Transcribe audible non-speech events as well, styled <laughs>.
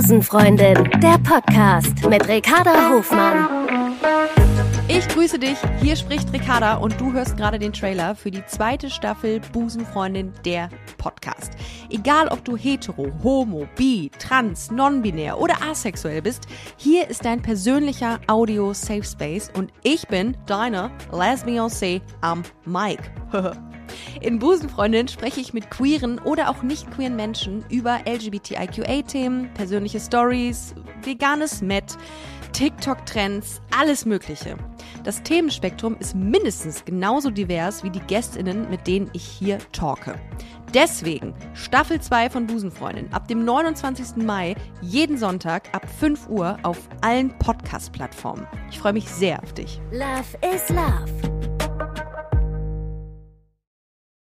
Busenfreundin, der Podcast mit Ricarda Hofmann. Ich grüße dich, hier spricht Ricarda und du hörst gerade den Trailer für die zweite Staffel Busenfreundin, der Podcast. Egal ob du hetero, homo, bi, trans, non-binär oder asexuell bist, hier ist dein persönlicher Audio-Safe Space und ich bin deine Lesbiancé am Mike. <laughs> In Busenfreundin spreche ich mit queeren oder auch nicht queeren Menschen über LGBTIQA-Themen, persönliche Stories, veganes Met, TikTok-Trends, alles Mögliche. Das Themenspektrum ist mindestens genauso divers wie die GästInnen, mit denen ich hier talke. Deswegen Staffel 2 von Busenfreundin ab dem 29. Mai jeden Sonntag ab 5 Uhr auf allen Podcast-Plattformen. Ich freue mich sehr auf dich. Love is Love